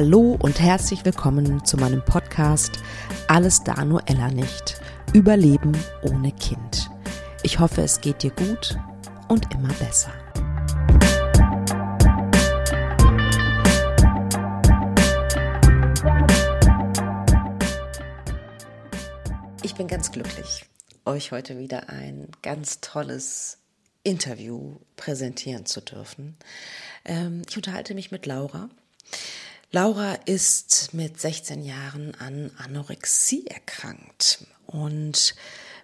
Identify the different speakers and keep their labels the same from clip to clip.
Speaker 1: Hallo und herzlich willkommen zu meinem Podcast Alles da nur Ella nicht. Überleben ohne Kind. Ich hoffe, es geht dir gut und immer besser. Ich bin ganz glücklich, euch heute wieder ein ganz tolles Interview präsentieren zu dürfen. Ähm, ich unterhalte mich mit Laura. Laura ist mit 16 Jahren an Anorexie erkrankt und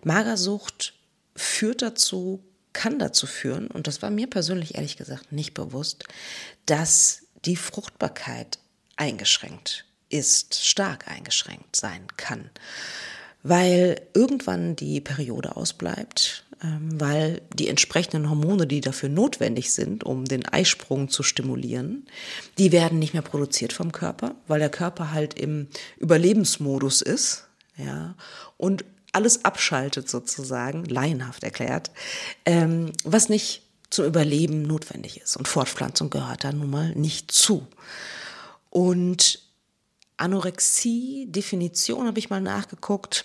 Speaker 1: Magersucht führt dazu, kann dazu führen, und das war mir persönlich ehrlich gesagt nicht bewusst, dass die Fruchtbarkeit eingeschränkt ist, stark eingeschränkt sein kann, weil irgendwann die Periode ausbleibt, weil die entsprechenden Hormone, die dafür notwendig sind, um den Eisprung zu stimulieren, die werden nicht mehr produziert vom Körper, weil der Körper halt im Überlebensmodus ist, ja, und alles abschaltet sozusagen, laienhaft erklärt, ähm, was nicht zum Überleben notwendig ist. Und Fortpflanzung gehört da nun mal nicht zu. Und Anorexie, Definition habe ich mal nachgeguckt,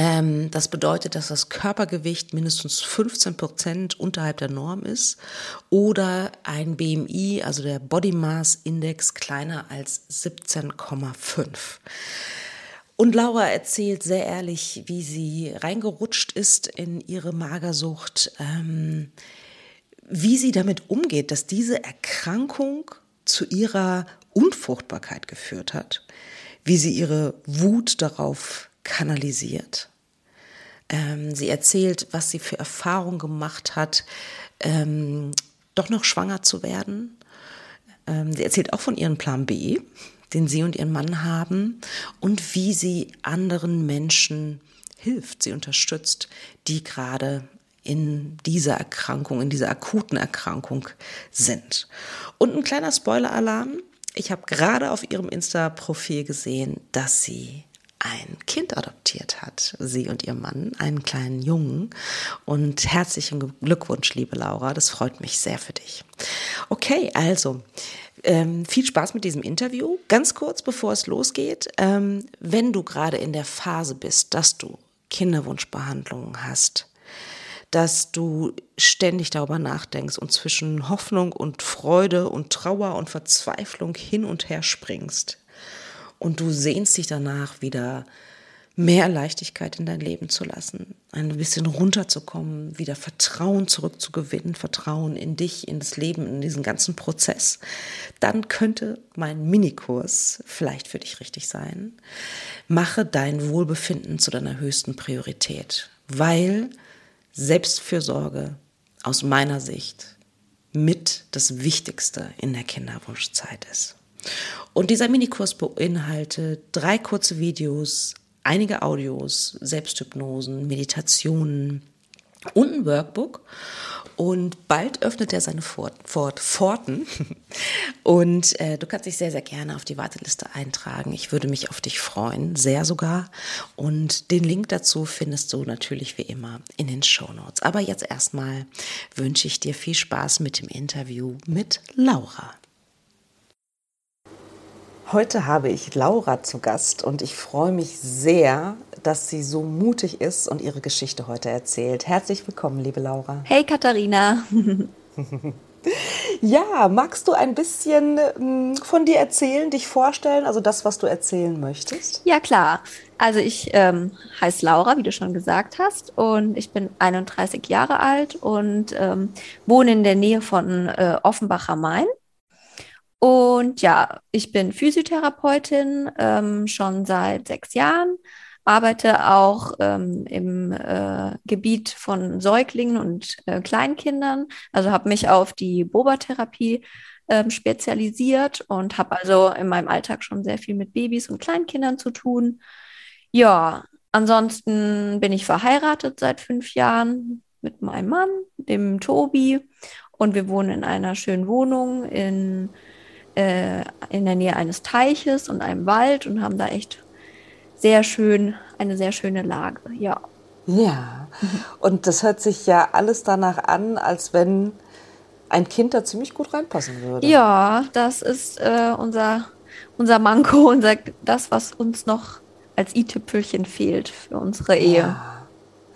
Speaker 1: ähm, das bedeutet, dass das Körpergewicht mindestens 15 Prozent unterhalb der Norm ist oder ein BMI, also der Body Mass Index, kleiner als 17,5. Und Laura erzählt sehr ehrlich, wie sie reingerutscht ist in ihre Magersucht, ähm, wie sie damit umgeht, dass diese Erkrankung zu ihrer Unfruchtbarkeit geführt hat, wie sie ihre Wut darauf kanalisiert. Ähm, sie erzählt, was sie für Erfahrungen gemacht hat, ähm, doch noch schwanger zu werden. Ähm, sie erzählt auch von ihrem Plan B, den sie und ihren Mann haben und wie sie anderen Menschen hilft, sie unterstützt, die gerade in dieser Erkrankung, in dieser akuten Erkrankung sind. Und ein kleiner Spoiler-Alarm. Ich habe gerade auf ihrem Insta-Profil gesehen, dass sie ein Kind adoptiert hat, sie und ihr Mann, einen kleinen Jungen. Und herzlichen Glückwunsch, liebe Laura, das freut mich sehr für dich. Okay, also ähm, viel Spaß mit diesem Interview. Ganz kurz, bevor es losgeht, ähm, wenn du gerade in der Phase bist, dass du Kinderwunschbehandlungen hast, dass du ständig darüber nachdenkst und zwischen Hoffnung und Freude und Trauer und Verzweiflung hin und her springst, und du sehnst dich danach wieder mehr Leichtigkeit in dein Leben zu lassen, ein bisschen runterzukommen, wieder Vertrauen zurückzugewinnen, Vertrauen in dich, in das Leben, in diesen ganzen Prozess, dann könnte mein Minikurs vielleicht für dich richtig sein. Mache dein Wohlbefinden zu deiner höchsten Priorität, weil Selbstfürsorge aus meiner Sicht mit das Wichtigste in der Kinderwunschzeit ist. Und dieser Minikurs beinhaltet drei kurze Videos, einige Audios, Selbsthypnosen, Meditationen und ein Workbook. Und bald öffnet er seine Fort, Fort, Pforten. Und äh, du kannst dich sehr, sehr gerne auf die Warteliste eintragen. Ich würde mich auf dich freuen, sehr sogar. Und den Link dazu findest du natürlich wie immer in den Show Notes. Aber jetzt erstmal wünsche ich dir viel Spaß mit dem Interview mit Laura. Heute habe ich Laura zu Gast und ich freue mich sehr, dass sie so mutig ist und ihre Geschichte heute erzählt. Herzlich willkommen, liebe Laura.
Speaker 2: Hey Katharina.
Speaker 1: ja, magst du ein bisschen hm, von dir erzählen, dich vorstellen, also das, was du erzählen möchtest?
Speaker 2: Ja, klar. Also ich ähm, heiße Laura, wie du schon gesagt hast, und ich bin 31 Jahre alt und ähm, wohne in der Nähe von äh, Offenbach am Main. Und ja, ich bin Physiotherapeutin ähm, schon seit sechs Jahren, arbeite auch ähm, im äh, Gebiet von Säuglingen und äh, Kleinkindern, also habe mich auf die Boba-Therapie ähm, spezialisiert und habe also in meinem Alltag schon sehr viel mit Babys und Kleinkindern zu tun. Ja, ansonsten bin ich verheiratet seit fünf Jahren mit meinem Mann, dem Tobi, und wir wohnen in einer schönen Wohnung in äh, in der Nähe eines Teiches und einem Wald und haben da echt sehr schön, eine sehr schöne Lage, ja.
Speaker 1: Ja, und das hört sich ja alles danach an, als wenn ein Kind da ziemlich gut reinpassen würde.
Speaker 2: Ja, das ist äh, unser unser Manko, unser, das, was uns noch als i-Tüpfelchen fehlt für unsere Ehe.
Speaker 1: Ja.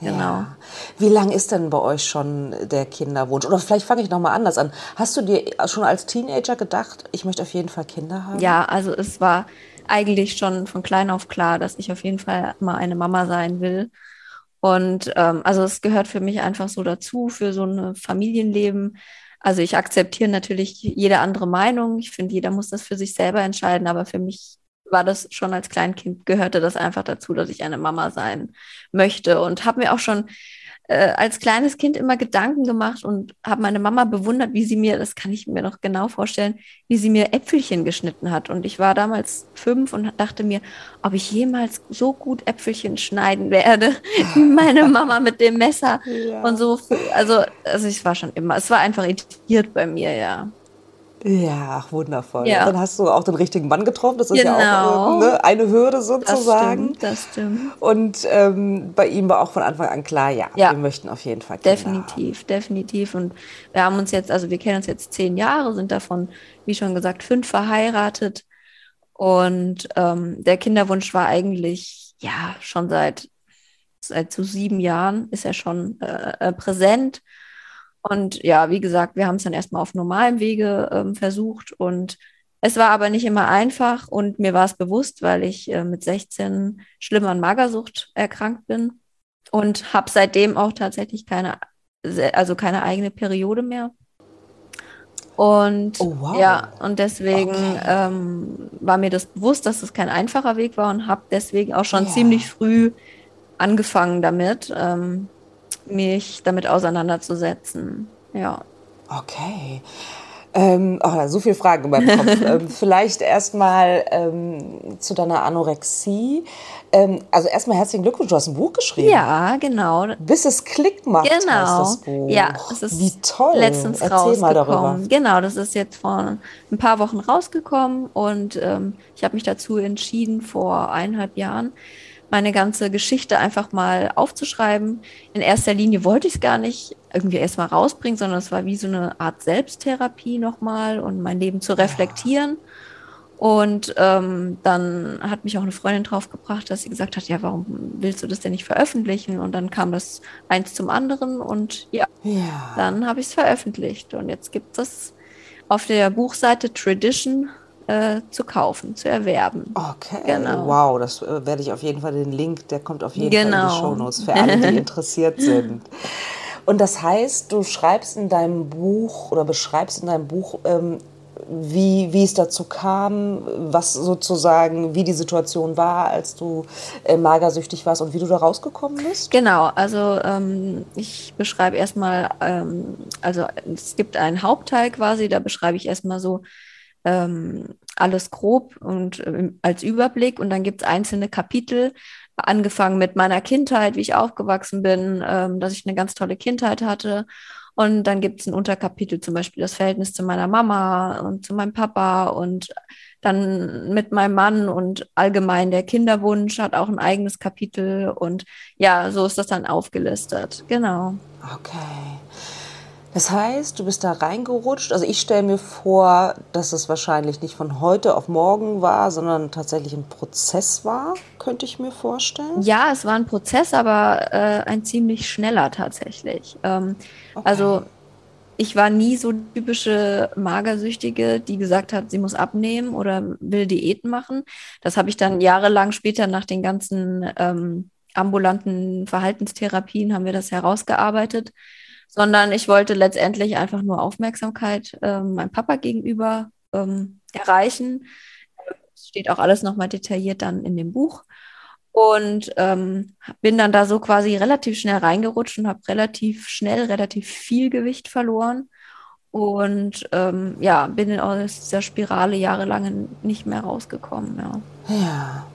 Speaker 1: Genau. Ja. Wie lang ist denn bei euch schon der Kinderwunsch? Oder vielleicht fange ich nochmal anders an. Hast du dir schon als Teenager gedacht, ich möchte auf jeden Fall Kinder haben?
Speaker 2: Ja, also es war eigentlich schon von klein auf klar, dass ich auf jeden Fall mal eine Mama sein will. Und ähm, also es gehört für mich einfach so dazu, für so ein Familienleben. Also ich akzeptiere natürlich jede andere Meinung. Ich finde, jeder muss das für sich selber entscheiden, aber für mich war das schon als Kleinkind, gehörte das einfach dazu, dass ich eine Mama sein möchte und habe mir auch schon äh, als kleines Kind immer Gedanken gemacht und habe meine Mama bewundert, wie sie mir, das kann ich mir noch genau vorstellen, wie sie mir Äpfelchen geschnitten hat. Und ich war damals fünf und dachte mir, ob ich jemals so gut Äpfelchen schneiden werde, wie meine Mama mit dem Messer ja. und so. Also, also ich war schon immer, es war einfach irritiert bei mir, ja.
Speaker 1: Ja, ach, wundervoll. Ja. Dann hast du auch den richtigen Mann getroffen. Das ist genau. ja auch äh, ne, eine Hürde sozusagen.
Speaker 2: Das stimmt, das stimmt.
Speaker 1: Und ähm, bei ihm war auch von Anfang an klar, ja, ja. wir möchten auf jeden Fall
Speaker 2: Kinder Definitiv, haben. definitiv. Und wir haben uns jetzt, also wir kennen uns jetzt zehn Jahre, sind davon, wie schon gesagt, fünf verheiratet. Und ähm, der Kinderwunsch war eigentlich, ja, schon seit, seit so sieben Jahren ist er schon äh, äh präsent. Und ja, wie gesagt, wir haben es dann erstmal auf normalem Wege ähm, versucht und es war aber nicht immer einfach und mir war es bewusst, weil ich äh, mit 16 schlimm an Magersucht erkrankt bin und habe seitdem auch tatsächlich keine, also keine eigene Periode mehr. Und oh, wow. ja, und deswegen okay. ähm, war mir das bewusst, dass es kein einfacher Weg war und habe deswegen auch schon ja. ziemlich früh angefangen damit. Ähm, mich damit auseinanderzusetzen. Ja.
Speaker 1: Okay. Ähm, oh, so viele Fragen in meinem Kopf. ähm, vielleicht erstmal ähm, zu deiner Anorexie. Ähm, also erstmal herzlichen Glückwunsch, du hast ein Buch geschrieben.
Speaker 2: Ja, genau.
Speaker 1: Bis es Klick macht, genau. heißt das Buch.
Speaker 2: Ja, es ist
Speaker 1: Wie toll.
Speaker 2: letztens Erzähl rausgekommen. Genau, das ist jetzt vor ein paar Wochen rausgekommen und ähm, ich habe mich dazu entschieden, vor eineinhalb Jahren meine ganze Geschichte einfach mal aufzuschreiben. In erster Linie wollte ich es gar nicht irgendwie erstmal rausbringen, sondern es war wie so eine Art Selbsttherapie nochmal und mein Leben zu reflektieren. Und ähm, dann hat mich auch eine Freundin drauf gebracht, dass sie gesagt hat, ja, warum willst du das denn nicht veröffentlichen? Und dann kam das eins zum anderen und ja, ja. dann habe ich es veröffentlicht. Und jetzt gibt es auf der Buchseite Tradition äh, zu kaufen, zu erwerben.
Speaker 1: Okay, genau. wow, das äh, werde ich auf jeden Fall, den Link, der kommt auf jeden genau. Fall in die genau. Shownotes für alle, die interessiert sind. Und das heißt, du schreibst in deinem Buch oder beschreibst in deinem Buch, ähm, wie, wie es dazu kam, was sozusagen, wie die Situation war, als du äh, magersüchtig warst und wie du da rausgekommen bist?
Speaker 2: Genau, also ähm, ich beschreibe erstmal, ähm, also es gibt einen Hauptteil quasi, da beschreibe ich erstmal so, ähm, alles grob und äh, als Überblick. Und dann gibt es einzelne Kapitel, angefangen mit meiner Kindheit, wie ich aufgewachsen bin, ähm, dass ich eine ganz tolle Kindheit hatte. Und dann gibt es ein Unterkapitel, zum Beispiel das Verhältnis zu meiner Mama und zu meinem Papa und dann mit meinem Mann und allgemein der Kinderwunsch hat auch ein eigenes Kapitel. Und ja, so ist das dann aufgelistet. Genau.
Speaker 1: Okay. Das heißt, du bist da reingerutscht. Also ich stelle mir vor, dass es wahrscheinlich nicht von heute auf morgen war, sondern tatsächlich ein Prozess war, könnte ich mir vorstellen.
Speaker 2: Ja, es war ein Prozess, aber äh, ein ziemlich schneller tatsächlich. Ähm, okay. Also ich war nie so typische Magersüchtige, die gesagt hat, sie muss abnehmen oder will Diäten machen. Das habe ich dann jahrelang später nach den ganzen ähm, ambulanten Verhaltenstherapien haben wir das herausgearbeitet sondern ich wollte letztendlich einfach nur Aufmerksamkeit ähm, meinem Papa gegenüber ähm, erreichen. Es steht auch alles nochmal detailliert dann in dem Buch. Und ähm, bin dann da so quasi relativ schnell reingerutscht und habe relativ schnell relativ viel Gewicht verloren. Und ähm, ja, bin aus dieser Spirale jahrelang nicht mehr rausgekommen. Ja.
Speaker 1: ja.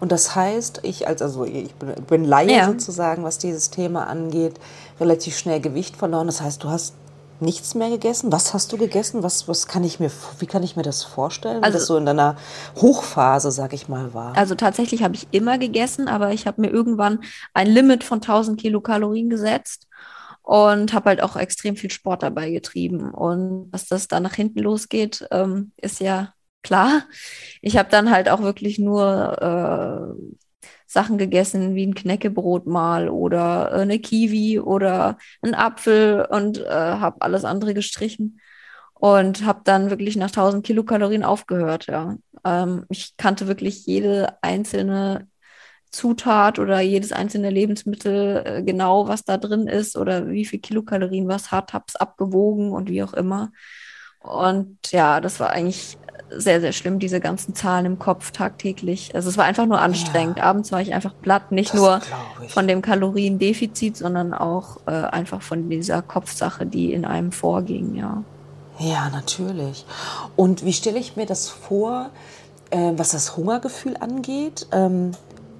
Speaker 1: Und das heißt, ich als also ich bin, bin Laie ja. sozusagen, was dieses Thema angeht, relativ schnell Gewicht verloren. Das heißt, du hast nichts mehr gegessen? Was hast du gegessen? Was, was kann ich mir, wie kann ich mir das vorstellen, also, das so in deiner Hochphase, sag ich mal, war?
Speaker 2: Also tatsächlich habe ich immer gegessen, aber ich habe mir irgendwann ein Limit von 1000 Kilokalorien gesetzt und habe halt auch extrem viel Sport dabei getrieben. Und dass das dann nach hinten losgeht, ähm, ist ja klar. Ich habe dann halt auch wirklich nur äh, Sachen gegessen, wie ein Knäckebrot mal oder äh, eine Kiwi oder ein Apfel und äh, habe alles andere gestrichen und habe dann wirklich nach 1000 Kilokalorien aufgehört. Ja, ähm, ich kannte wirklich jede einzelne Zutat oder jedes einzelne Lebensmittel äh, genau, was da drin ist oder wie viel Kilokalorien was hat, habe es abgewogen und wie auch immer. Und ja, das war eigentlich sehr, sehr schlimm, diese ganzen Zahlen im Kopf tagtäglich. Also es war einfach nur anstrengend. Ja. Abends war ich einfach platt, nicht das nur von dem Kaloriendefizit, sondern auch äh, einfach von dieser Kopfsache, die in einem vorging, ja.
Speaker 1: Ja, natürlich. Und wie stelle ich mir das vor, äh, was das Hungergefühl angeht? Ähm,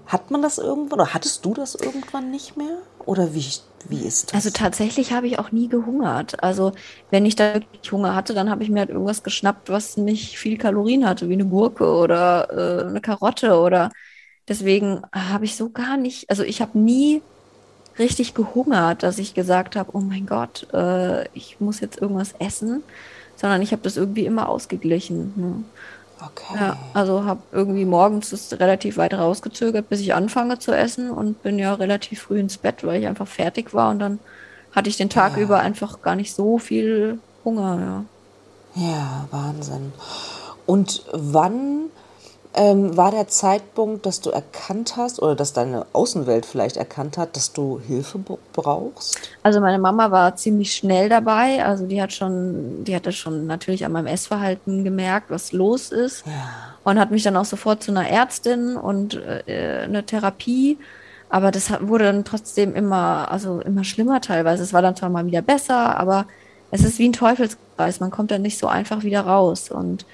Speaker 1: hat man das irgendwann oder hattest du das irgendwann nicht mehr? Oder wie, wie ist das?
Speaker 2: Also tatsächlich habe ich auch nie gehungert. Also wenn ich da wirklich Hunger hatte, dann habe ich mir halt irgendwas geschnappt, was nicht viel Kalorien hatte, wie eine Gurke oder äh, eine Karotte oder deswegen habe ich so gar nicht, also ich habe nie richtig gehungert, dass ich gesagt habe, oh mein Gott, äh, ich muss jetzt irgendwas essen, sondern ich habe das irgendwie immer ausgeglichen. Ne? Okay. Ja, also habe irgendwie morgens das relativ weit rausgezögert, bis ich anfange zu essen und bin ja relativ früh ins Bett, weil ich einfach fertig war und dann hatte ich den Tag ja. über einfach gar nicht so viel Hunger.
Speaker 1: Ja, ja Wahnsinn. Und wann ähm, war der Zeitpunkt, dass du erkannt hast oder dass deine Außenwelt vielleicht erkannt hat, dass du Hilfe brauchst?
Speaker 2: Also meine Mama war ziemlich schnell dabei. Also die hat schon, die hatte schon natürlich an meinem Essverhalten gemerkt, was los ist. Ja. Und hat mich dann auch sofort zu einer Ärztin und äh, eine Therapie. Aber das wurde dann trotzdem immer, also immer schlimmer teilweise. Es war dann zwar mal wieder besser, aber es ist wie ein Teufelskreis. Man kommt dann nicht so einfach wieder raus. Und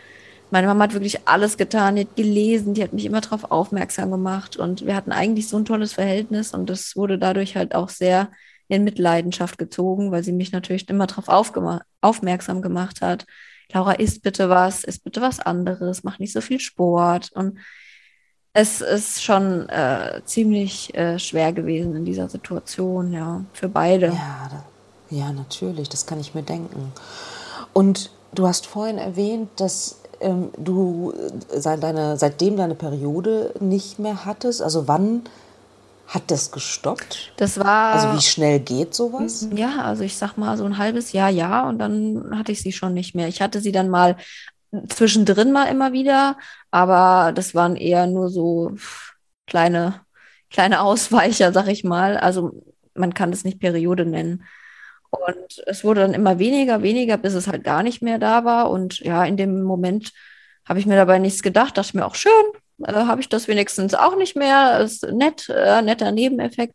Speaker 2: meine Mama hat wirklich alles getan, die hat gelesen, die hat mich immer darauf aufmerksam gemacht und wir hatten eigentlich so ein tolles Verhältnis und das wurde dadurch halt auch sehr in Mitleidenschaft gezogen, weil sie mich natürlich immer darauf aufmerksam gemacht hat. Laura, isst bitte was, isst bitte was anderes, mach nicht so viel Sport und es ist schon äh, ziemlich äh, schwer gewesen in dieser Situation, ja, für beide.
Speaker 1: Ja, da, ja, natürlich, das kann ich mir denken. Und du hast vorhin erwähnt, dass ähm, du äh, seit deine, seitdem deine Periode nicht mehr hattest? Also wann hat das gestoppt?
Speaker 2: Das war.
Speaker 1: Also wie schnell geht sowas?
Speaker 2: Ja, also ich sag mal so ein halbes Jahr, ja, und dann hatte ich sie schon nicht mehr. Ich hatte sie dann mal zwischendrin mal immer wieder, aber das waren eher nur so kleine, kleine Ausweicher, sag ich mal. Also man kann das nicht Periode nennen. Und es wurde dann immer weniger, weniger, bis es halt gar nicht mehr da war. Und ja, in dem Moment habe ich mir dabei nichts gedacht, dachte mir auch schön, äh, habe ich das wenigstens auch nicht mehr. Ist nett, äh, netter Nebeneffekt.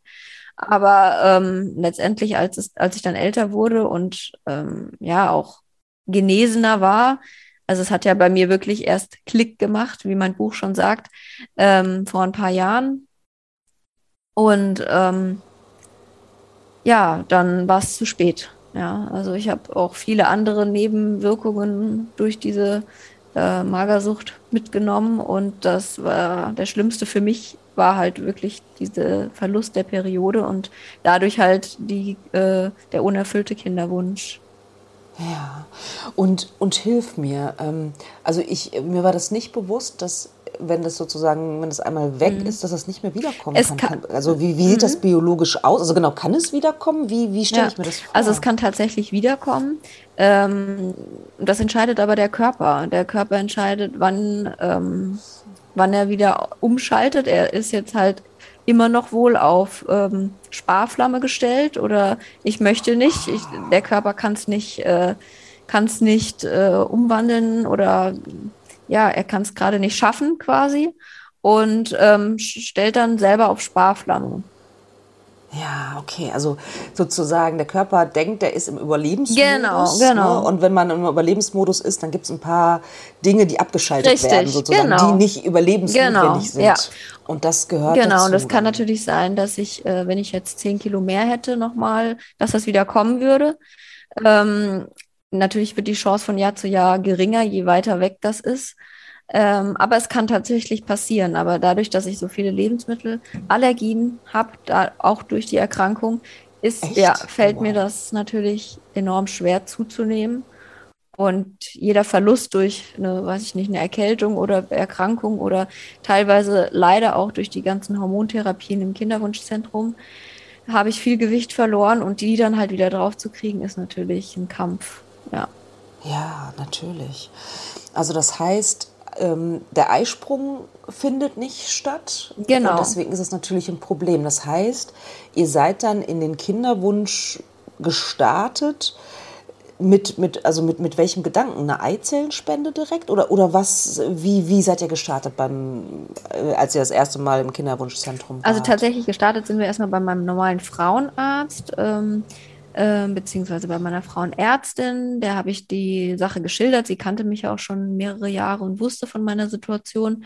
Speaker 2: Aber ähm, letztendlich, als, es, als ich dann älter wurde und ähm, ja auch genesener war, also es hat ja bei mir wirklich erst Klick gemacht, wie mein Buch schon sagt, ähm, vor ein paar Jahren. Und ähm, ja, dann war es zu spät. Ja, also ich habe auch viele andere Nebenwirkungen durch diese äh, Magersucht mitgenommen und das war der schlimmste für mich war halt wirklich dieser Verlust der Periode und dadurch halt die, äh, der unerfüllte Kinderwunsch.
Speaker 1: Ja, und, und hilf mir. Ähm, also ich, mir war das nicht bewusst, dass wenn das sozusagen, wenn es einmal weg mhm. ist, dass das nicht mehr wiederkommen kann. kann. Also wie, wie sieht mhm. das biologisch aus? Also genau, kann es wiederkommen? Wie, wie stelle ja. ich mir das vor?
Speaker 2: Also es kann tatsächlich wiederkommen. Ähm, das entscheidet aber der Körper. Der Körper entscheidet, wann, ähm, wann er wieder umschaltet. Er ist jetzt halt immer noch wohl auf ähm, Sparflamme gestellt oder ich möchte nicht. Ich, der Körper kann es nicht, äh, kann's nicht äh, umwandeln oder ja, er kann es gerade nicht schaffen quasi und ähm, stellt dann selber auf Sparflamme.
Speaker 1: Ja, okay, also sozusagen der Körper denkt, er ist im Überlebensmodus.
Speaker 2: Genau, genau.
Speaker 1: Ne? Und wenn man im Überlebensmodus ist, dann gibt es ein paar Dinge, die abgeschaltet Richtig, werden, sozusagen, genau. die nicht überlebensnotwendig genau, sind. Ja. Und das gehört
Speaker 2: Genau,
Speaker 1: dazu,
Speaker 2: und das kann natürlich sein, dass ich, äh, wenn ich jetzt zehn Kilo mehr hätte nochmal, dass das wieder kommen würde. Ähm, Natürlich wird die Chance von Jahr zu Jahr geringer, je weiter weg das ist. Ähm, aber es kann tatsächlich passieren. Aber dadurch, dass ich so viele Lebensmittelallergien habe, auch durch die Erkrankung, ist, ja, fällt wow. mir das natürlich enorm schwer zuzunehmen. Und jeder Verlust durch eine, weiß ich nicht, eine Erkältung oder Erkrankung oder teilweise leider auch durch die ganzen Hormontherapien im Kinderwunschzentrum habe ich viel Gewicht verloren und die dann halt wieder drauf zu kriegen, ist natürlich ein Kampf. Ja.
Speaker 1: Ja, natürlich. Also das heißt, ähm, der Eisprung findet nicht statt.
Speaker 2: Genau.
Speaker 1: Und deswegen ist es natürlich ein Problem. Das heißt, ihr seid dann in den Kinderwunsch gestartet mit, mit, also mit, mit welchem Gedanken? Eine Eizellenspende direkt? Oder, oder was, wie, wie seid ihr gestartet beim, äh, als ihr das erste Mal im Kinderwunschzentrum
Speaker 2: wart? Also tatsächlich gestartet sind wir erstmal bei meinem normalen Frauenarzt, ähm, äh, beziehungsweise bei meiner Frauenärztin. Der habe ich die Sache geschildert. Sie kannte mich ja auch schon mehrere Jahre und wusste von meiner Situation.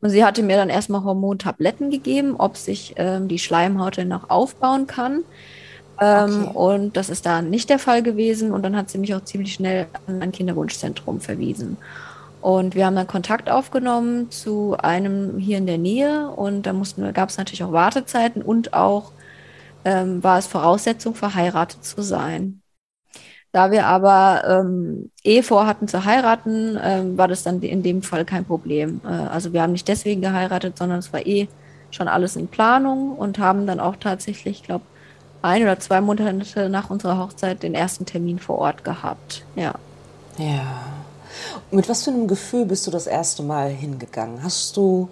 Speaker 2: Und sie hatte mir dann erstmal Hormontabletten gegeben, ob sich ähm, die Schleimhaut denn noch aufbauen kann. Ähm, okay. Und das ist da nicht der Fall gewesen. Und dann hat sie mich auch ziemlich schnell an ein Kinderwunschzentrum verwiesen. Und wir haben dann Kontakt aufgenommen zu einem hier in der Nähe. Und da gab es natürlich auch Wartezeiten und auch ähm, war es Voraussetzung, verheiratet zu sein. Da wir aber ähm, eh vorhatten zu heiraten, ähm, war das dann in dem Fall kein Problem. Äh, also wir haben nicht deswegen geheiratet, sondern es war eh schon alles in Planung und haben dann auch tatsächlich, ich glaube, ein oder zwei Monate nach unserer Hochzeit den ersten Termin vor Ort gehabt. Ja.
Speaker 1: Ja. Mit was für einem Gefühl bist du das erste Mal hingegangen? Hast du,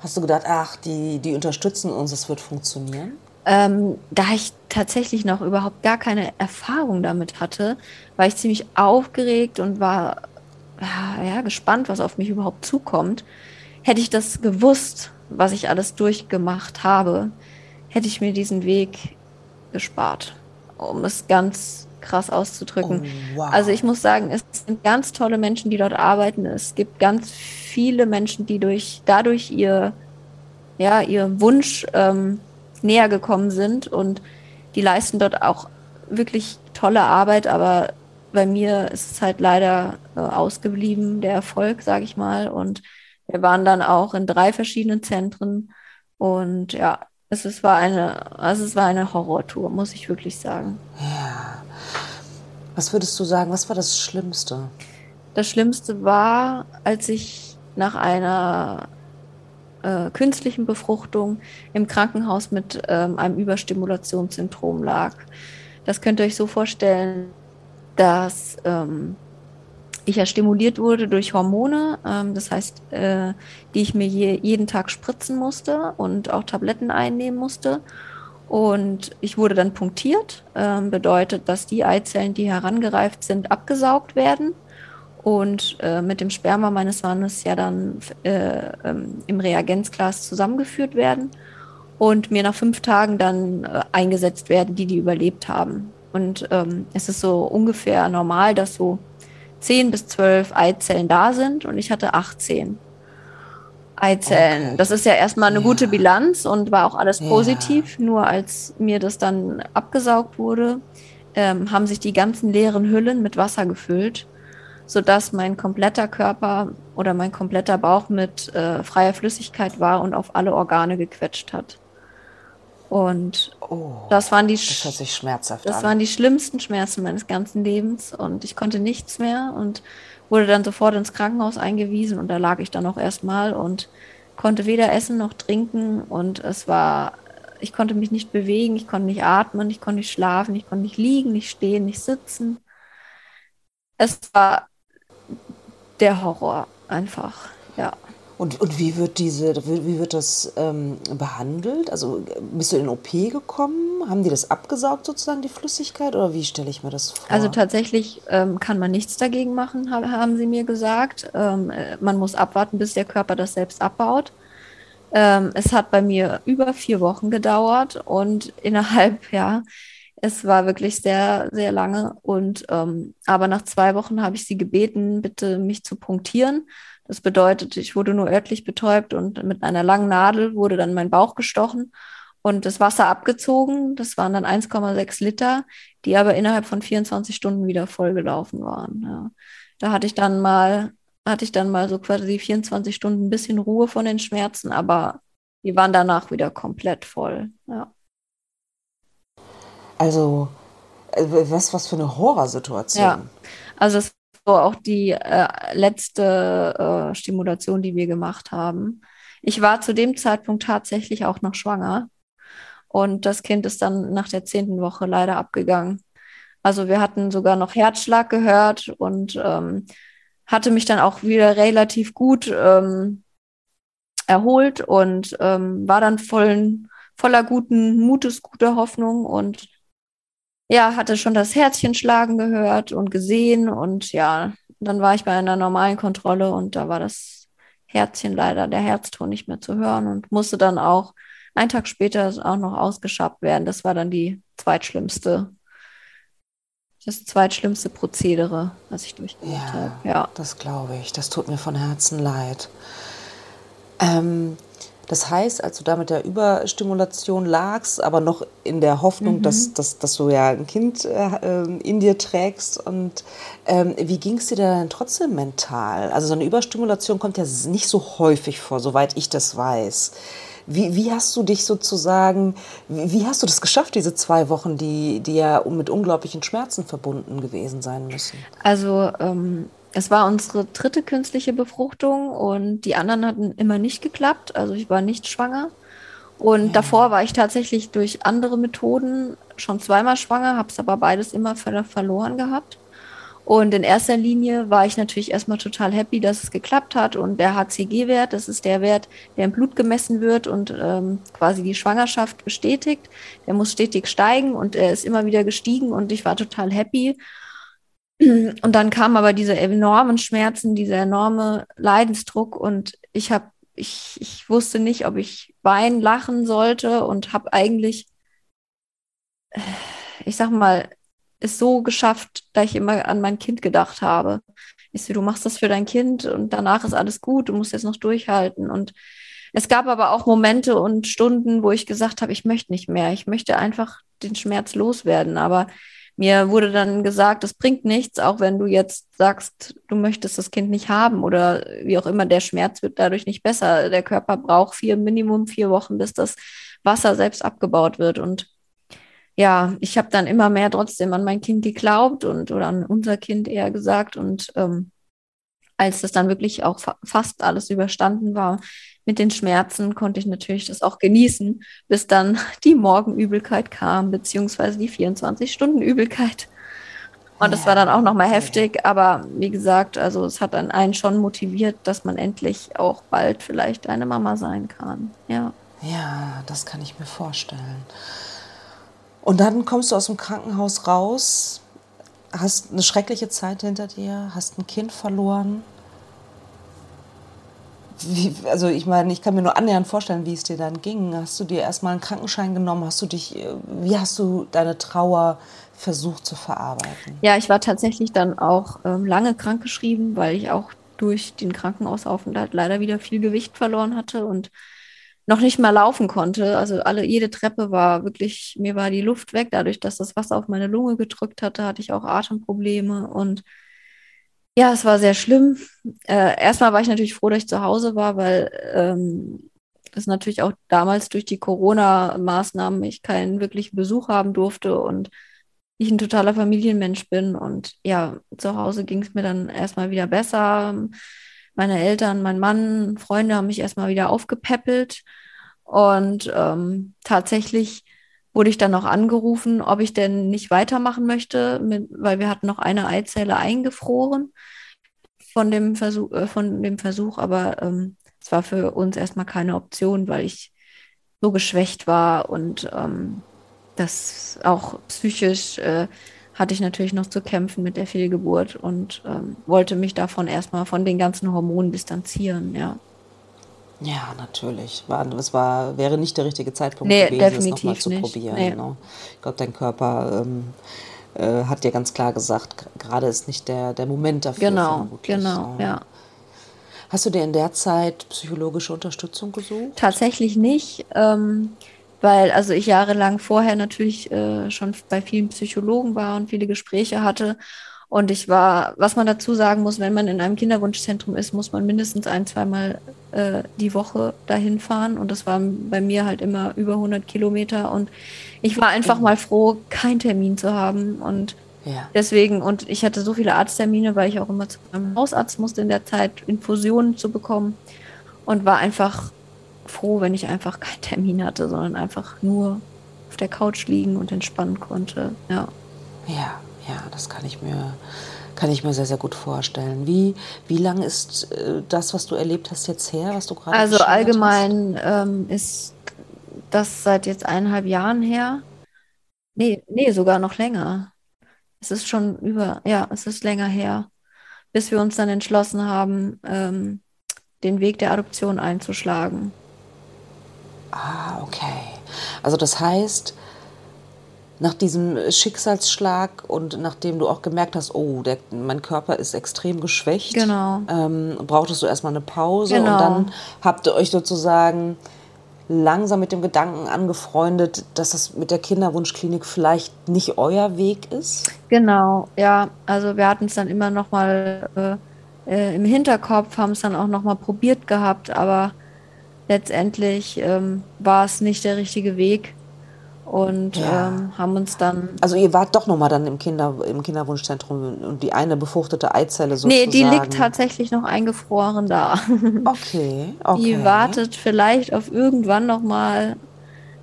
Speaker 1: hast du gedacht, ach, die, die unterstützen uns, es wird funktionieren?
Speaker 2: Ähm, da ich tatsächlich noch überhaupt gar keine Erfahrung damit hatte, war ich ziemlich aufgeregt und war ja, gespannt, was auf mich überhaupt zukommt. Hätte ich das gewusst, was ich alles durchgemacht habe, hätte ich mir diesen Weg gespart, um es ganz krass auszudrücken. Oh, wow. Also ich muss sagen, es sind ganz tolle Menschen, die dort arbeiten. Es gibt ganz viele Menschen, die durch dadurch ihr ja ihr Wunsch ähm, näher gekommen sind und die leisten dort auch wirklich tolle Arbeit. Aber bei mir ist es halt leider äh, ausgeblieben der Erfolg, sage ich mal. Und wir waren dann auch in drei verschiedenen Zentren und ja, es, es, war eine, also es war eine Horrortour, muss ich wirklich sagen.
Speaker 1: Ja. Was würdest du sagen, was war das Schlimmste?
Speaker 2: Das Schlimmste war, als ich nach einer äh, künstlichen Befruchtung im Krankenhaus mit ähm, einem Überstimulationssyndrom lag. Das könnt ihr euch so vorstellen, dass ähm, ich ja stimuliert wurde durch Hormone, ähm, das heißt, äh, die ich mir je, jeden Tag spritzen musste und auch Tabletten einnehmen musste. Und ich wurde dann punktiert, ähm, bedeutet, dass die Eizellen, die herangereift sind, abgesaugt werden und äh, mit dem Sperma meines Mannes ja dann äh, ähm, im Reagenzglas zusammengeführt werden und mir nach fünf Tagen dann äh, eingesetzt werden, die die überlebt haben. Und ähm, es ist so ungefähr normal, dass so 10 bis 12 Eizellen da sind und ich hatte 18 Eizellen. Okay. Das ist ja erstmal eine ja. gute Bilanz und war auch alles positiv. Ja. Nur als mir das dann abgesaugt wurde, ähm, haben sich die ganzen leeren Hüllen mit Wasser gefüllt, sodass mein kompletter Körper oder mein kompletter Bauch mit äh, freier Flüssigkeit war und auf alle Organe gequetscht hat. Und oh, das waren die
Speaker 1: das hört sich schmerzhaft
Speaker 2: das
Speaker 1: an.
Speaker 2: waren die schlimmsten Schmerzen meines ganzen Lebens und ich konnte nichts mehr und wurde dann sofort ins Krankenhaus eingewiesen und da lag ich dann auch erstmal und konnte weder essen noch trinken und es war ich konnte mich nicht bewegen, ich konnte nicht atmen, ich konnte nicht schlafen, ich konnte nicht liegen, nicht stehen, nicht sitzen. Es war der Horror einfach, ja.
Speaker 1: Und, und wie wird diese, wie wird das ähm, behandelt? Also bist du in den OP gekommen? Haben die das abgesaugt sozusagen, die Flüssigkeit? Oder wie stelle ich mir das vor?
Speaker 2: Also tatsächlich ähm, kann man nichts dagegen machen, haben sie mir gesagt. Ähm, äh, man muss abwarten, bis der Körper das selbst abbaut. Ähm, es hat bei mir über vier Wochen gedauert und innerhalb, ja, es war wirklich sehr, sehr lange. Und ähm, aber nach zwei Wochen habe ich sie gebeten, bitte mich zu punktieren das bedeutet, ich wurde nur örtlich betäubt und mit einer langen Nadel wurde dann mein Bauch gestochen und das Wasser abgezogen. Das waren dann 1,6 Liter, die aber innerhalb von 24 Stunden wieder vollgelaufen waren. Ja. Da hatte ich dann mal, hatte ich dann mal so quasi 24 Stunden ein bisschen Ruhe von den Schmerzen, aber die waren danach wieder komplett voll. Ja.
Speaker 1: Also, äh, was, was für eine Horrorsituation. Ja,
Speaker 2: also es auch die äh, letzte äh, Stimulation, die wir gemacht haben. Ich war zu dem Zeitpunkt tatsächlich auch noch schwanger. Und das Kind ist dann nach der zehnten Woche leider abgegangen. Also wir hatten sogar noch Herzschlag gehört und ähm, hatte mich dann auch wieder relativ gut ähm, erholt und ähm, war dann vollen, voller guten Mutes, guter Hoffnung und ja, hatte schon das Herzchen schlagen gehört und gesehen und ja, dann war ich bei einer normalen Kontrolle und da war das Herzchen leider, der Herzton nicht mehr zu hören und musste dann auch einen Tag später auch noch ausgeschabt werden. Das war dann die zweitschlimmste das zweitschlimmste Prozedere, was ich durchgemacht ja, habe.
Speaker 1: Ja, das glaube ich. Das tut mir von Herzen leid. Ähm, das heißt, als du da mit der Überstimulation lagst, aber noch in der Hoffnung, mhm. dass, dass, dass du ja ein Kind äh, in dir trägst. Und ähm, wie ging es dir denn trotzdem mental? Also so eine Überstimulation kommt ja nicht so häufig vor, soweit ich das weiß. Wie, wie hast du dich sozusagen, wie, wie, hast du das geschafft, diese zwei Wochen, die, die ja mit unglaublichen Schmerzen verbunden gewesen sein müssen?
Speaker 2: Also ähm, es war unsere dritte künstliche Befruchtung und die anderen hatten immer nicht geklappt. Also ich war nicht schwanger. Und ja. davor war ich tatsächlich durch andere Methoden schon zweimal schwanger, habe es aber beides immer verloren gehabt. Und in erster Linie war ich natürlich erstmal total happy, dass es geklappt hat. Und der HCG-Wert, das ist der Wert, der im Blut gemessen wird und ähm, quasi die Schwangerschaft bestätigt. Der muss stetig steigen und er ist immer wieder gestiegen und ich war total happy. Und dann kamen aber diese enormen Schmerzen, dieser enorme Leidensdruck und ich habe, ich, ich wusste nicht, ob ich weinen, lachen sollte und habe eigentlich, ich sag mal, es so geschafft, da ich immer an mein Kind gedacht habe. Ich so, du machst das für dein Kind und danach ist alles gut, du musst jetzt noch durchhalten. Und es gab aber auch Momente und Stunden, wo ich gesagt habe, ich möchte nicht mehr. Ich möchte einfach den Schmerz loswerden. Aber mir wurde dann gesagt, das bringt nichts, auch wenn du jetzt sagst, du möchtest das Kind nicht haben oder wie auch immer, der Schmerz wird dadurch nicht besser. Der Körper braucht vier, Minimum vier Wochen, bis das Wasser selbst abgebaut wird. Und ja, ich habe dann immer mehr trotzdem an mein Kind geglaubt und oder an unser Kind eher gesagt. Und ähm, als das dann wirklich auch fa fast alles überstanden war mit den Schmerzen, konnte ich natürlich das auch genießen, bis dann die Morgenübelkeit kam, beziehungsweise die 24-Stunden-Übelkeit. Und das war dann auch nochmal heftig, aber wie gesagt, also es hat dann einen schon motiviert, dass man endlich auch bald vielleicht eine Mama sein kann. Ja.
Speaker 1: Ja, das kann ich mir vorstellen. Und dann kommst du aus dem Krankenhaus raus, hast eine schreckliche Zeit hinter dir, hast ein Kind verloren. Wie, also ich meine, ich kann mir nur annähernd vorstellen, wie es dir dann ging. Hast du dir erstmal einen Krankenschein genommen? Hast du dich, wie hast du deine Trauer versucht zu verarbeiten?
Speaker 2: Ja, ich war tatsächlich dann auch ähm, lange krankgeschrieben, weil ich auch durch den Krankenhausaufenthalt leider wieder viel Gewicht verloren hatte und noch nicht mal laufen konnte. Also alle, jede Treppe war wirklich, mir war die Luft weg. Dadurch, dass das Wasser auf meine Lunge gedrückt hatte, hatte ich auch Atemprobleme und ja, es war sehr schlimm. Äh, erstmal war ich natürlich froh, dass ich zu Hause war, weil ähm, es natürlich auch damals durch die Corona-Maßnahmen ich keinen wirklichen Besuch haben durfte und ich ein totaler Familienmensch bin. Und ja, zu Hause ging es mir dann erstmal wieder besser meine Eltern, mein Mann, Freunde haben mich erstmal wieder aufgepäppelt. Und ähm, tatsächlich wurde ich dann noch angerufen, ob ich denn nicht weitermachen möchte, mit, weil wir hatten noch eine Eizelle eingefroren von dem Versuch, äh, von dem Versuch, aber ähm, es war für uns erstmal keine Option, weil ich so geschwächt war und ähm, das auch psychisch äh, hatte ich natürlich noch zu kämpfen mit der Fehlgeburt und ähm, wollte mich davon erstmal von den ganzen Hormonen distanzieren, ja.
Speaker 1: Ja, natürlich. War, das war, wäre nicht der richtige Zeitpunkt nee, gewesen, das nochmal zu nicht. probieren. Nee. Ne? Ich glaube, dein Körper ähm, äh, hat dir ganz klar gesagt, gerade ist nicht der, der Moment dafür.
Speaker 2: Genau, genau, ja.
Speaker 1: Hast du dir in der Zeit psychologische Unterstützung gesucht?
Speaker 2: Tatsächlich nicht. Ähm, weil also ich jahrelang vorher natürlich äh, schon bei vielen Psychologen war und viele Gespräche hatte. Und ich war, was man dazu sagen muss, wenn man in einem Kinderwunschzentrum ist, muss man mindestens ein, zweimal äh, die Woche dahin fahren. Und das waren bei mir halt immer über 100 Kilometer. Und ich war einfach mal froh, keinen Termin zu haben. Und Ja. Deswegen, und ich hatte so viele Arzttermine, weil ich auch immer zu meinem Hausarzt musste in der Zeit, Infusionen zu bekommen. Und war einfach froh, wenn ich einfach keinen Termin hatte, sondern einfach nur auf der Couch liegen und entspannen konnte. Ja.
Speaker 1: Ja, ja, das kann ich mir, kann ich mir sehr, sehr gut vorstellen. Wie, wie lang ist äh, das, was du erlebt hast, jetzt her, was du gerade
Speaker 2: Also allgemein ähm, ist das seit jetzt eineinhalb Jahren her. Nee, nee, sogar noch länger. Es ist schon über, ja, es ist länger her, bis wir uns dann entschlossen haben, ähm, den Weg der Adoption einzuschlagen.
Speaker 1: Ah, okay. Also das heißt, nach diesem Schicksalsschlag und nachdem du auch gemerkt hast, oh, der, mein Körper ist extrem geschwächt,
Speaker 2: genau.
Speaker 1: ähm, brauchtest du erstmal eine Pause genau. und dann habt ihr euch sozusagen langsam mit dem Gedanken angefreundet, dass das mit der Kinderwunschklinik vielleicht nicht euer Weg ist?
Speaker 2: Genau, ja. Also wir hatten es dann immer noch mal äh, äh, im Hinterkopf, haben es dann auch noch mal probiert gehabt, aber letztendlich ähm, war es nicht der richtige Weg und ja. ähm, haben uns dann.
Speaker 1: Also ihr wart doch nochmal dann im, Kinder, im Kinderwunschzentrum und die eine befruchtete Eizelle sozusagen.
Speaker 2: Nee, die liegt tatsächlich noch eingefroren da.
Speaker 1: Okay, okay.
Speaker 2: Die wartet vielleicht auf irgendwann nochmal,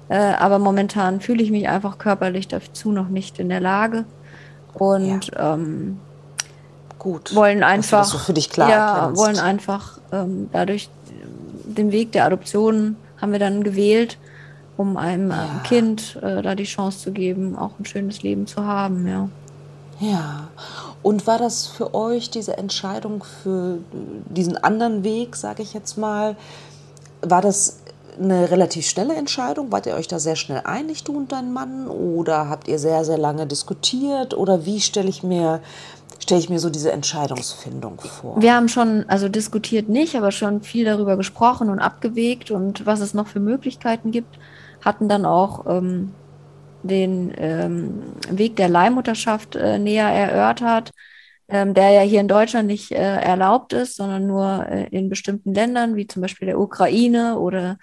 Speaker 2: äh, aber momentan fühle ich mich einfach körperlich dazu noch nicht in der Lage und ja. ähm,
Speaker 1: gut
Speaker 2: wollen einfach
Speaker 1: so für dich klar
Speaker 2: ja erkennst. wollen einfach ähm, dadurch den Weg der Adoption haben wir dann gewählt um einem ja. Kind äh, da die Chance zu geben, auch ein schönes Leben zu haben, ja.
Speaker 1: Ja. Und war das für euch diese Entscheidung für diesen anderen Weg, sage ich jetzt mal, war das eine relativ schnelle Entscheidung? Wart ihr euch da sehr schnell einig, du und dein Mann? Oder habt ihr sehr, sehr lange diskutiert? Oder wie stelle ich mir stelle ich mir so diese Entscheidungsfindung vor.
Speaker 2: Wir haben schon, also diskutiert nicht, aber schon viel darüber gesprochen und abgewegt und was es noch für Möglichkeiten gibt hatten dann auch ähm, den ähm, Weg der Leihmutterschaft äh, näher erörtert, ähm, der ja hier in Deutschland nicht äh, erlaubt ist, sondern nur äh, in bestimmten Ländern, wie zum Beispiel der Ukraine oder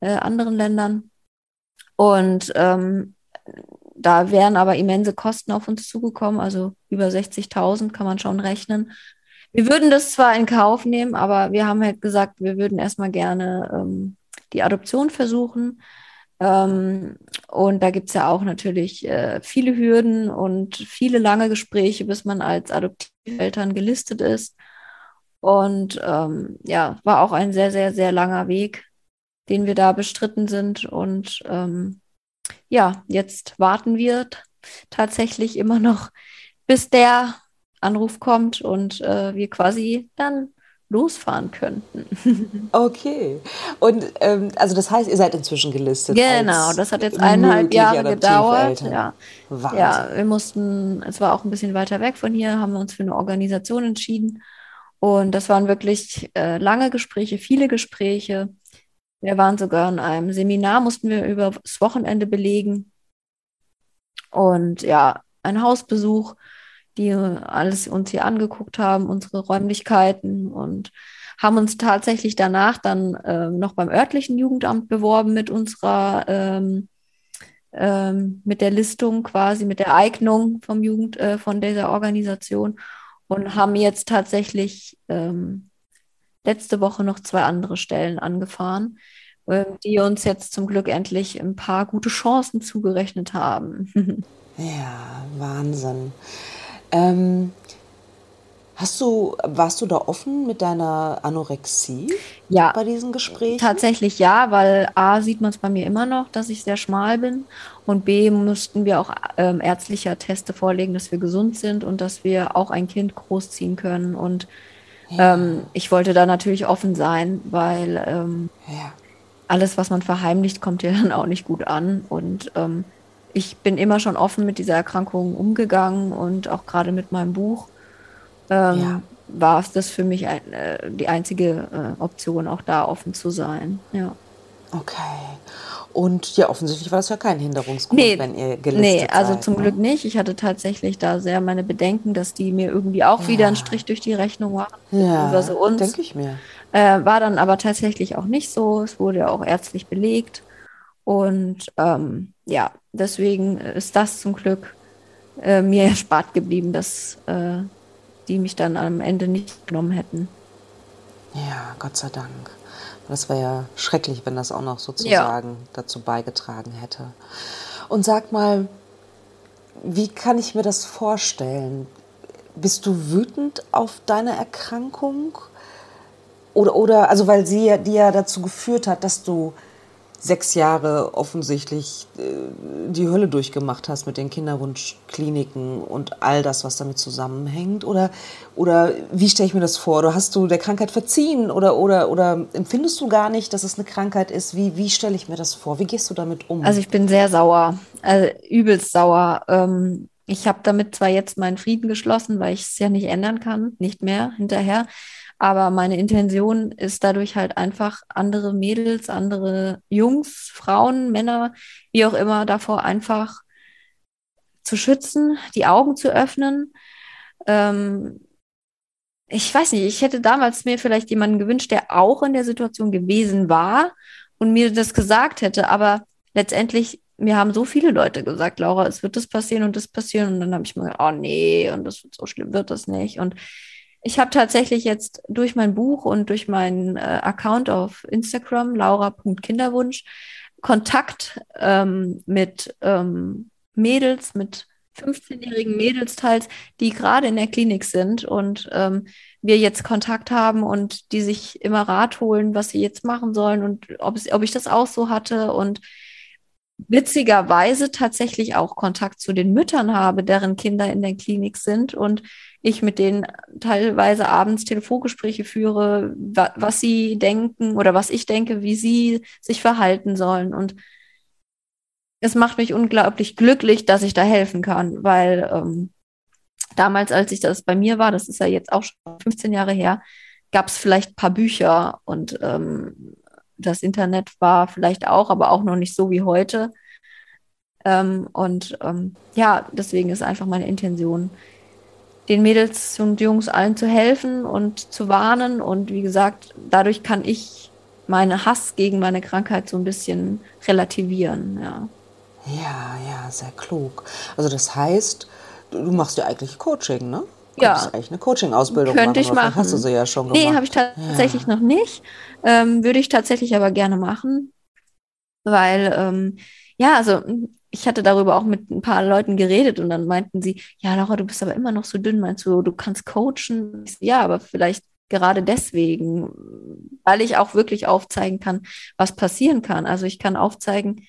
Speaker 2: äh, anderen Ländern. Und ähm, da wären aber immense Kosten auf uns zugekommen, also über 60.000 kann man schon rechnen. Wir würden das zwar in Kauf nehmen, aber wir haben halt gesagt, wir würden erstmal gerne ähm, die Adoption versuchen. Ähm, und da gibt es ja auch natürlich äh, viele Hürden und viele lange Gespräche, bis man als Adoptiveltern gelistet ist. Und ähm, ja, war auch ein sehr, sehr, sehr langer Weg, den wir da bestritten sind. Und ähm, ja, jetzt warten wir tatsächlich immer noch, bis der Anruf kommt und äh, wir quasi dann losfahren könnten.
Speaker 1: okay. Und ähm, also das heißt, ihr seid inzwischen gelistet.
Speaker 2: Genau, das hat jetzt eineinhalb Jahre gedauert. Ja. ja, wir mussten, es war auch ein bisschen weiter weg von hier, haben wir uns für eine Organisation entschieden. Und das waren wirklich äh, lange Gespräche, viele Gespräche. Wir waren sogar in einem Seminar, mussten wir über das Wochenende belegen. Und ja, ein Hausbesuch die alles uns hier angeguckt haben, unsere Räumlichkeiten und haben uns tatsächlich danach dann äh, noch beim örtlichen Jugendamt beworben mit unserer, ähm, ähm, mit der Listung quasi, mit der Eignung vom Jugend, äh, von dieser Organisation und haben jetzt tatsächlich ähm, letzte Woche noch zwei andere Stellen angefahren, äh, die uns jetzt zum Glück endlich ein paar gute Chancen zugerechnet haben.
Speaker 1: ja, Wahnsinn. Ähm, hast du, warst du da offen mit deiner Anorexie
Speaker 2: ja,
Speaker 1: bei diesen Gesprächen?
Speaker 2: Tatsächlich ja, weil A sieht man es bei mir immer noch, dass ich sehr schmal bin und B mussten wir auch ähm, ärztliche Teste vorlegen, dass wir gesund sind und dass wir auch ein Kind großziehen können und ja. ähm, ich wollte da natürlich offen sein, weil ähm, ja. alles, was man verheimlicht, kommt ja dann auch nicht gut an und ähm, ich bin immer schon offen mit dieser Erkrankung umgegangen und auch gerade mit meinem Buch ähm, ja. war es das für mich ein, äh, die einzige äh, Option, auch da offen zu sein. Ja.
Speaker 1: Okay. Und ja, offensichtlich war das ja kein Hinderungsgrund, nee, wenn ihr gelistet Nee,
Speaker 2: also
Speaker 1: seid,
Speaker 2: zum ne? Glück nicht. Ich hatte tatsächlich da sehr meine Bedenken, dass die mir irgendwie auch ja. wieder einen Strich durch die Rechnung machen.
Speaker 1: Ja, denke ich mir.
Speaker 2: Äh, war dann aber tatsächlich auch nicht so. Es wurde ja auch ärztlich belegt. Und ähm, ja, deswegen ist das zum Glück äh, mir erspart geblieben, dass äh, die mich dann am Ende nicht genommen hätten.
Speaker 1: Ja, Gott sei Dank. Das wäre ja schrecklich, wenn das auch noch sozusagen ja. dazu beigetragen hätte. Und sag mal, wie kann ich mir das vorstellen? Bist du wütend auf deine Erkrankung? Oder, oder also weil sie ja, die ja dazu geführt hat, dass du sechs Jahre offensichtlich äh, die Hölle durchgemacht hast mit den Kinderwunschkliniken und all das, was damit zusammenhängt? Oder, oder wie stelle ich mir das vor? Oder hast du der Krankheit verziehen? Oder, oder, oder empfindest du gar nicht, dass es eine Krankheit ist? Wie, wie stelle ich mir das vor? Wie gehst du damit um?
Speaker 2: Also ich bin sehr sauer, also übelst sauer. Ähm, ich habe damit zwar jetzt meinen Frieden geschlossen, weil ich es ja nicht ändern kann, nicht mehr hinterher. Aber meine Intention ist dadurch halt einfach andere Mädels, andere Jungs, Frauen, Männer, wie auch immer, davor einfach zu schützen, die Augen zu öffnen. Ähm, ich weiß nicht, ich hätte damals mir vielleicht jemanden gewünscht, der auch in der Situation gewesen war und mir das gesagt hätte. Aber letztendlich, mir haben so viele Leute gesagt, Laura, es wird das passieren und das passieren. Und dann habe ich mir gedacht, oh nee, und das wird so schlimm wird das nicht. Und ich habe tatsächlich jetzt durch mein Buch und durch meinen äh, Account auf Instagram, laura.kinderwunsch, Kontakt ähm, mit ähm, Mädels, mit 15-jährigen Mädels teils, die gerade in der Klinik sind und ähm, wir jetzt Kontakt haben und die sich immer Rat holen, was sie jetzt machen sollen und ob, es, ob ich das auch so hatte und witzigerweise tatsächlich auch Kontakt zu den Müttern habe, deren Kinder in der Klinik sind und ich mit denen teilweise abends Telefongespräche führe, wa was sie denken oder was ich denke, wie sie sich verhalten sollen. Und es macht mich unglaublich glücklich, dass ich da helfen kann, weil ähm, damals, als ich das bei mir war, das ist ja jetzt auch schon 15 Jahre her, gab es vielleicht ein paar Bücher und ähm, das Internet war vielleicht auch, aber auch noch nicht so wie heute. Ähm, und ähm, ja, deswegen ist einfach meine Intention, den Mädels und Jungs allen zu helfen und zu warnen. Und wie gesagt, dadurch kann ich meinen Hass gegen meine Krankheit so ein bisschen relativieren. Ja,
Speaker 1: ja, ja sehr klug. Also das heißt, du machst ja eigentlich Coaching, ne?
Speaker 2: Ja.
Speaker 1: eigentlich eine Coaching-Ausbildung
Speaker 2: Könnte machen, ich machen.
Speaker 1: Hast du sie ja schon gemacht.
Speaker 2: Nee, habe ich tatsächlich ja. noch nicht. Ähm, würde ich tatsächlich aber gerne machen. Weil, ähm, ja, also ich hatte darüber auch mit ein paar Leuten geredet und dann meinten sie, ja, Laura, du bist aber immer noch so dünn, meinst du, du kannst coachen? Ja, aber vielleicht gerade deswegen, weil ich auch wirklich aufzeigen kann, was passieren kann. Also ich kann aufzeigen,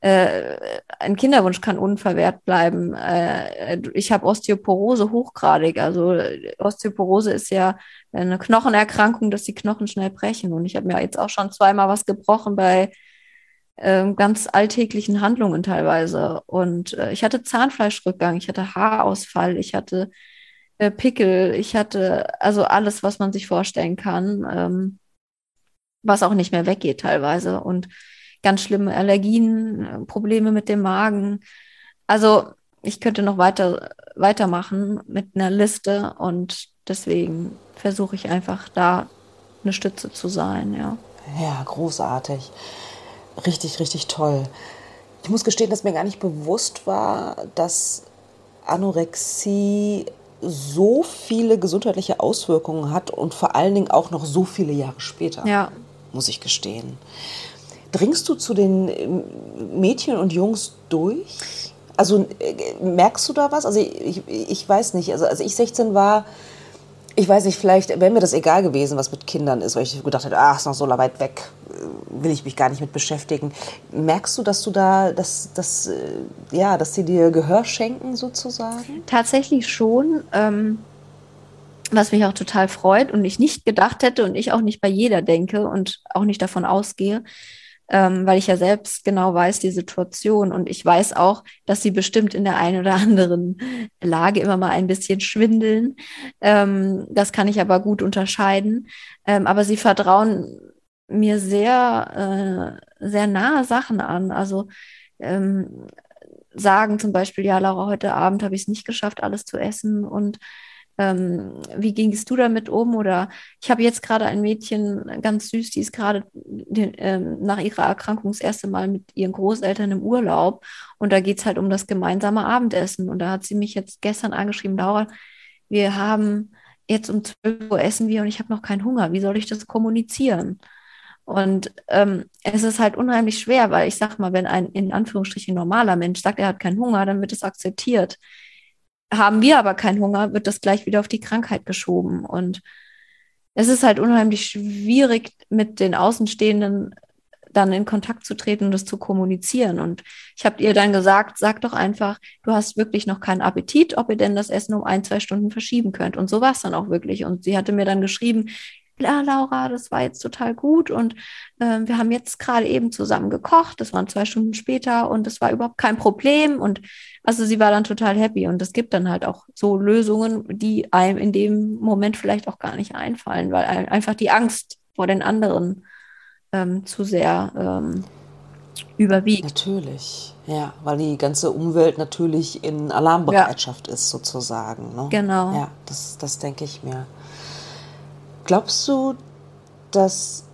Speaker 2: äh, ein Kinderwunsch kann unverwehrt bleiben. Äh, ich habe Osteoporose hochgradig. Also Osteoporose ist ja eine Knochenerkrankung, dass die Knochen schnell brechen. Und ich habe mir jetzt auch schon zweimal was gebrochen bei äh, ganz alltäglichen Handlungen teilweise. Und äh, ich hatte Zahnfleischrückgang, ich hatte Haarausfall, ich hatte äh, Pickel, ich hatte also alles, was man sich vorstellen kann, ähm, was auch nicht mehr weggeht teilweise. Und ganz schlimme Allergien, äh, Probleme mit dem Magen. Also ich könnte noch weiter weitermachen mit einer Liste und deswegen versuche ich einfach da eine Stütze zu sein, ja.
Speaker 1: Ja, großartig. Richtig, richtig toll. Ich muss gestehen, dass mir gar nicht bewusst war, dass Anorexie so viele gesundheitliche Auswirkungen hat und vor allen Dingen auch noch so viele Jahre später.
Speaker 2: Ja.
Speaker 1: Muss ich gestehen. Dringst du zu den ähm, Mädchen und Jungs durch? Also äh, merkst du da was? Also ich, ich weiß nicht. Also als ich 16 war, ich weiß nicht, vielleicht wäre mir das egal gewesen, was mit Kindern ist, weil ich gedacht hätte, ach, ist noch so weit weg, äh, will ich mich gar nicht mit beschäftigen. Merkst du, dass du da, dass, dass, äh, ja, dass sie dir Gehör schenken sozusagen?
Speaker 2: Tatsächlich schon. Ähm, was mich auch total freut und ich nicht gedacht hätte und ich auch nicht bei jeder denke und auch nicht davon ausgehe, ähm, weil ich ja selbst genau weiß die Situation und ich weiß auch, dass sie bestimmt in der einen oder anderen Lage immer mal ein bisschen schwindeln. Ähm, das kann ich aber gut unterscheiden. Ähm, aber sie vertrauen mir sehr, äh, sehr nahe Sachen an. Also ähm, sagen zum Beispiel, ja, Laura, heute Abend habe ich es nicht geschafft, alles zu essen und Ähm, wie gingst du damit um? Oder ich habe jetzt gerade ein Mädchen, ganz süß, die ist gerade ähm, nach ihrer Erkrankung das erste Mal mit ihren Großeltern im Urlaub. Und da geht es halt um das gemeinsame Abendessen. Und da hat sie mich jetzt gestern angeschrieben, Laura, wir haben jetzt um 12 Uhr essen wir und ich habe noch keinen Hunger. Wie soll ich das kommunizieren? Und ähm, es ist halt unheimlich schwer, weil ich sag mal, wenn ein in Anführungsstrichen normaler Mensch sagt, er hat keinen Hunger, dann wird es akzeptiert. Haben wir aber keinen Hunger, wird das gleich wieder auf die Krankheit geschoben. Und es ist halt unheimlich schwierig, mit den Außenstehenden dann in Kontakt zu treten und das zu kommunizieren. Und ich habe ihr dann gesagt, sag doch einfach, du hast wirklich noch keinen Appetit, ob ihr denn das Essen um ein, zwei Stunden verschieben könnt. Und so war es dann auch wirklich. Und sie hatte mir dann geschrieben, ja, Laura, das war jetzt total gut und äh, wir haben jetzt gerade eben zusammen gekocht, das waren zwei Stunden später und es war überhaupt kein Problem und also sie war dann total happy und es gibt dann halt auch so Lösungen, die einem in dem Moment vielleicht auch gar nicht einfallen, weil einfach die Angst vor den anderen ähm, zu sehr ähm, überwiegt.
Speaker 1: Natürlich, ja, weil die ganze Umwelt natürlich in Alarmbereitschaft ja. ist sozusagen. Ne?
Speaker 2: Genau.
Speaker 1: Ja, das, das denke ich mir. Glaubst du, dass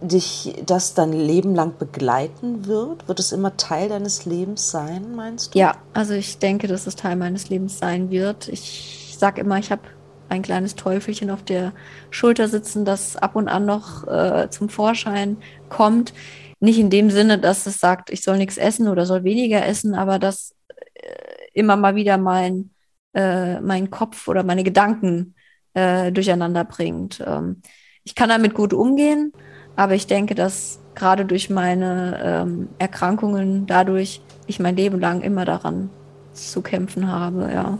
Speaker 1: dich das dein Leben lang begleiten wird? Wird es immer Teil deines Lebens sein, meinst du?
Speaker 2: Ja, also ich denke, dass es Teil meines Lebens sein wird. Ich sage immer, ich habe ein kleines Teufelchen auf der Schulter sitzen, das ab und an noch äh, zum Vorschein kommt. Nicht in dem Sinne, dass es sagt, ich soll nichts essen oder soll weniger essen, aber dass äh, immer mal wieder mein, äh, mein Kopf oder meine Gedanken äh, durcheinander bringt. Ähm, ich kann damit gut umgehen, aber ich denke, dass gerade durch meine ähm, Erkrankungen dadurch ich mein Leben lang immer daran zu kämpfen habe, ja.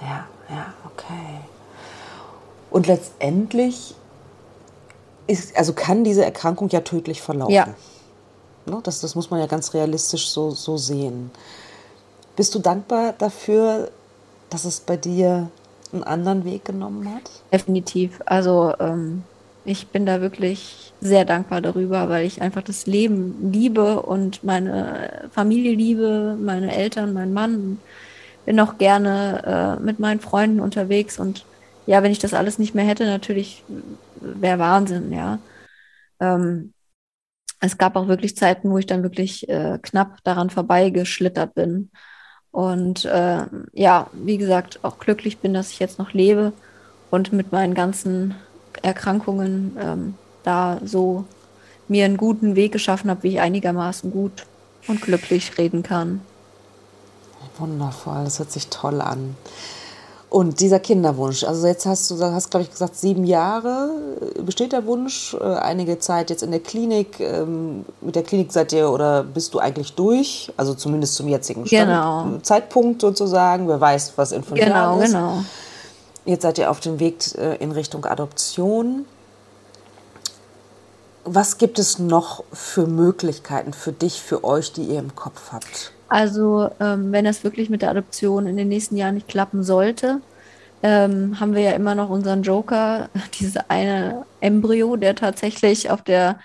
Speaker 1: Ja, ja, okay. Und letztendlich ist, also kann diese Erkrankung ja tödlich verlaufen.
Speaker 2: Ja.
Speaker 1: Ne, das, das muss man ja ganz realistisch so, so sehen. Bist du dankbar dafür, dass es bei dir einen anderen Weg genommen hat?
Speaker 2: Definitiv. Also ähm, ich bin da wirklich sehr dankbar darüber, weil ich einfach das Leben liebe und meine Familie liebe, meine Eltern, meinen Mann. Bin auch gerne äh, mit meinen Freunden unterwegs und ja, wenn ich das alles nicht mehr hätte, natürlich wäre Wahnsinn, ja. Ähm, es gab auch wirklich Zeiten, wo ich dann wirklich äh, knapp daran vorbeigeschlittert bin. Und äh, ja, wie gesagt, auch glücklich bin, dass ich jetzt noch lebe und mit meinen ganzen Erkrankungen ähm, da so mir einen guten Weg geschaffen habe, wie ich einigermaßen gut und glücklich reden kann.
Speaker 1: Wundervoll, das hört sich toll an. Und dieser Kinderwunsch, also jetzt hast du, hast glaube ich gesagt, sieben Jahre besteht der Wunsch, äh, einige Zeit jetzt in der Klinik. Ähm, mit der Klinik seid ihr oder bist du eigentlich durch? Also zumindest zum jetzigen
Speaker 2: Stand, genau.
Speaker 1: Zeitpunkt sozusagen. Wer weiß, was in fünf
Speaker 2: genau,
Speaker 1: Jahren
Speaker 2: ist. Genau, genau.
Speaker 1: Jetzt seid ihr auf dem Weg äh, in Richtung Adoption. Was gibt es noch für Möglichkeiten für dich, für euch, die ihr im Kopf habt?
Speaker 2: Also ähm, wenn es wirklich mit der Adoption in den nächsten Jahren nicht klappen sollte, ähm, haben wir ja immer noch unseren Joker, diese eine Embryo, der tatsächlich auf der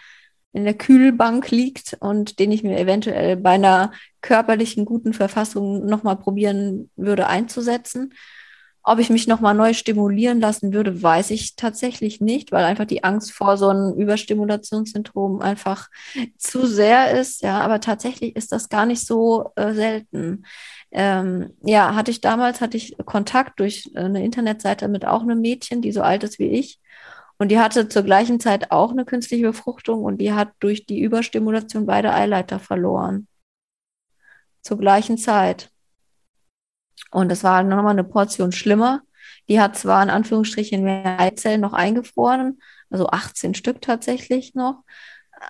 Speaker 2: in der Kühlbank liegt und den ich mir eventuell bei einer körperlichen guten Verfassung nochmal probieren würde einzusetzen. Ob ich mich nochmal neu stimulieren lassen würde, weiß ich tatsächlich nicht, weil einfach die Angst vor so einem Überstimulationssyndrom einfach zu sehr ist. Ja, aber tatsächlich ist das gar nicht so äh, selten. Ähm, ja, hatte ich damals, hatte ich Kontakt durch äh, eine Internetseite mit auch einem Mädchen, die so alt ist wie ich. Und die hatte zur gleichen Zeit auch eine künstliche Befruchtung und die hat durch die Überstimulation beide Eileiter verloren. Zur gleichen Zeit. Und das war nochmal eine Portion schlimmer. Die hat zwar in Anführungsstrichen mehr Eizellen noch eingefroren, also 18 Stück tatsächlich noch,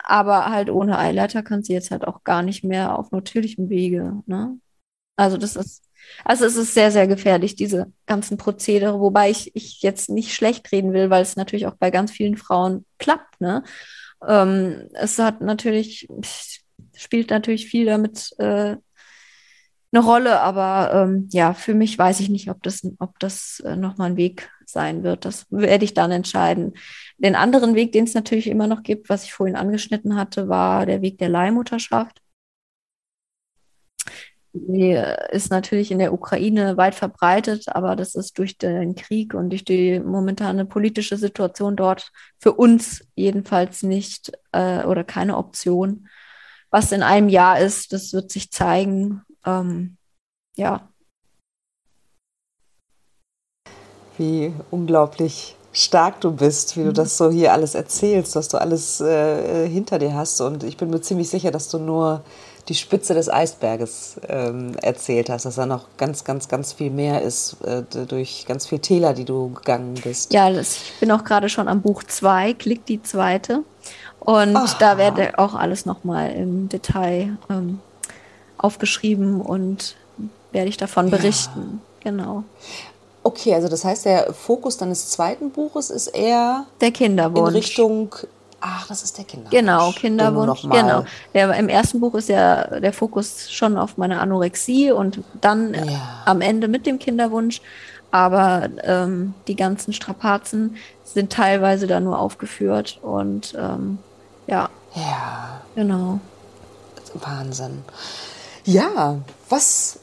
Speaker 2: aber halt ohne Eileiter kann sie jetzt halt auch gar nicht mehr auf natürlichem Wege. Ne? Also das ist, also es ist sehr, sehr gefährlich, diese ganzen Prozedere, wobei ich, ich jetzt nicht schlecht reden will, weil es natürlich auch bei ganz vielen Frauen klappt. Ne? Ähm, es hat natürlich, spielt natürlich viel damit äh, eine Rolle, aber ähm, ja, für mich weiß ich nicht, ob das, ob das äh, nochmal ein Weg sein wird. Das werde ich dann entscheiden. Den anderen Weg, den es natürlich immer noch gibt, was ich vorhin angeschnitten hatte, war der Weg der Leihmutterschaft. Die ist natürlich in der Ukraine weit verbreitet, aber das ist durch den Krieg und durch die momentane politische Situation dort für uns jedenfalls nicht äh, oder keine Option. Was in einem Jahr ist, das wird sich zeigen. Ähm, ja.
Speaker 1: Wie unglaublich stark du bist, wie du mhm. das so hier alles erzählst, was du alles äh, hinter dir hast. Und ich bin mir ziemlich sicher, dass du nur die Spitze des Eisberges ähm, erzählt hast, dass da noch ganz, ganz, ganz viel mehr ist, äh, durch ganz viele Täler, die du gegangen bist.
Speaker 2: Ja, das, ich bin auch gerade schon am Buch 2, klick die zweite. Und Aha. da werde auch alles nochmal im Detail ähm, aufgeschrieben und werde ich davon berichten. Ja. Genau.
Speaker 1: Okay, also das heißt, der Fokus deines zweiten Buches ist eher
Speaker 2: der Kinderwunsch.
Speaker 1: In Richtung Ach, das ist der Kinderwunsch.
Speaker 2: Genau, Kinderwunsch. Genau. Der, Im ersten Buch ist ja der Fokus schon auf meine Anorexie und dann ja. am Ende mit dem Kinderwunsch. Aber ähm, die ganzen Strapazen sind teilweise da nur aufgeführt und ähm, ja.
Speaker 1: Ja.
Speaker 2: Genau.
Speaker 1: Wahnsinn. Ja, was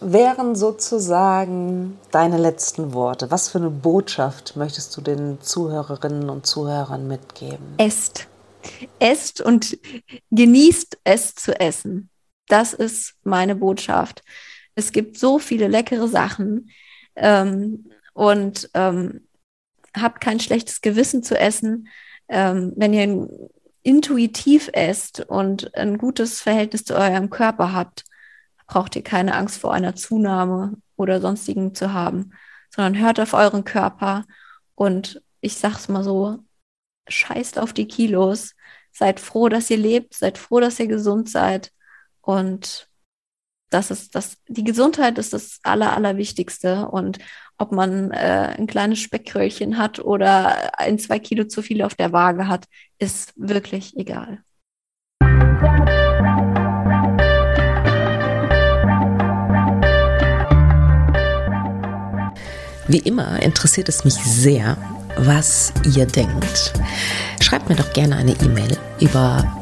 Speaker 1: wären sozusagen deine letzten Worte? Was für eine Botschaft möchtest du den Zuhörerinnen und Zuhörern mitgeben?
Speaker 2: Esst. Esst und genießt es zu essen. Das ist meine Botschaft. Es gibt so viele leckere Sachen ähm, und ähm, habt kein schlechtes Gewissen zu essen. Ähm, wenn ihr intuitiv esst und ein gutes Verhältnis zu eurem Körper habt, braucht ihr keine Angst vor einer Zunahme oder sonstigen zu haben, sondern hört auf euren Körper und ich sag's mal so, scheißt auf die Kilos, seid froh, dass ihr lebt, seid froh, dass ihr gesund seid und das ist das, die Gesundheit ist das Aller, Allerwichtigste. Und ob man äh, ein kleines Speckröllchen hat oder ein, zwei Kilo zu viel auf der Waage hat, ist wirklich egal.
Speaker 1: Wie immer interessiert es mich sehr, was ihr denkt. Schreibt mir doch gerne eine E-Mail über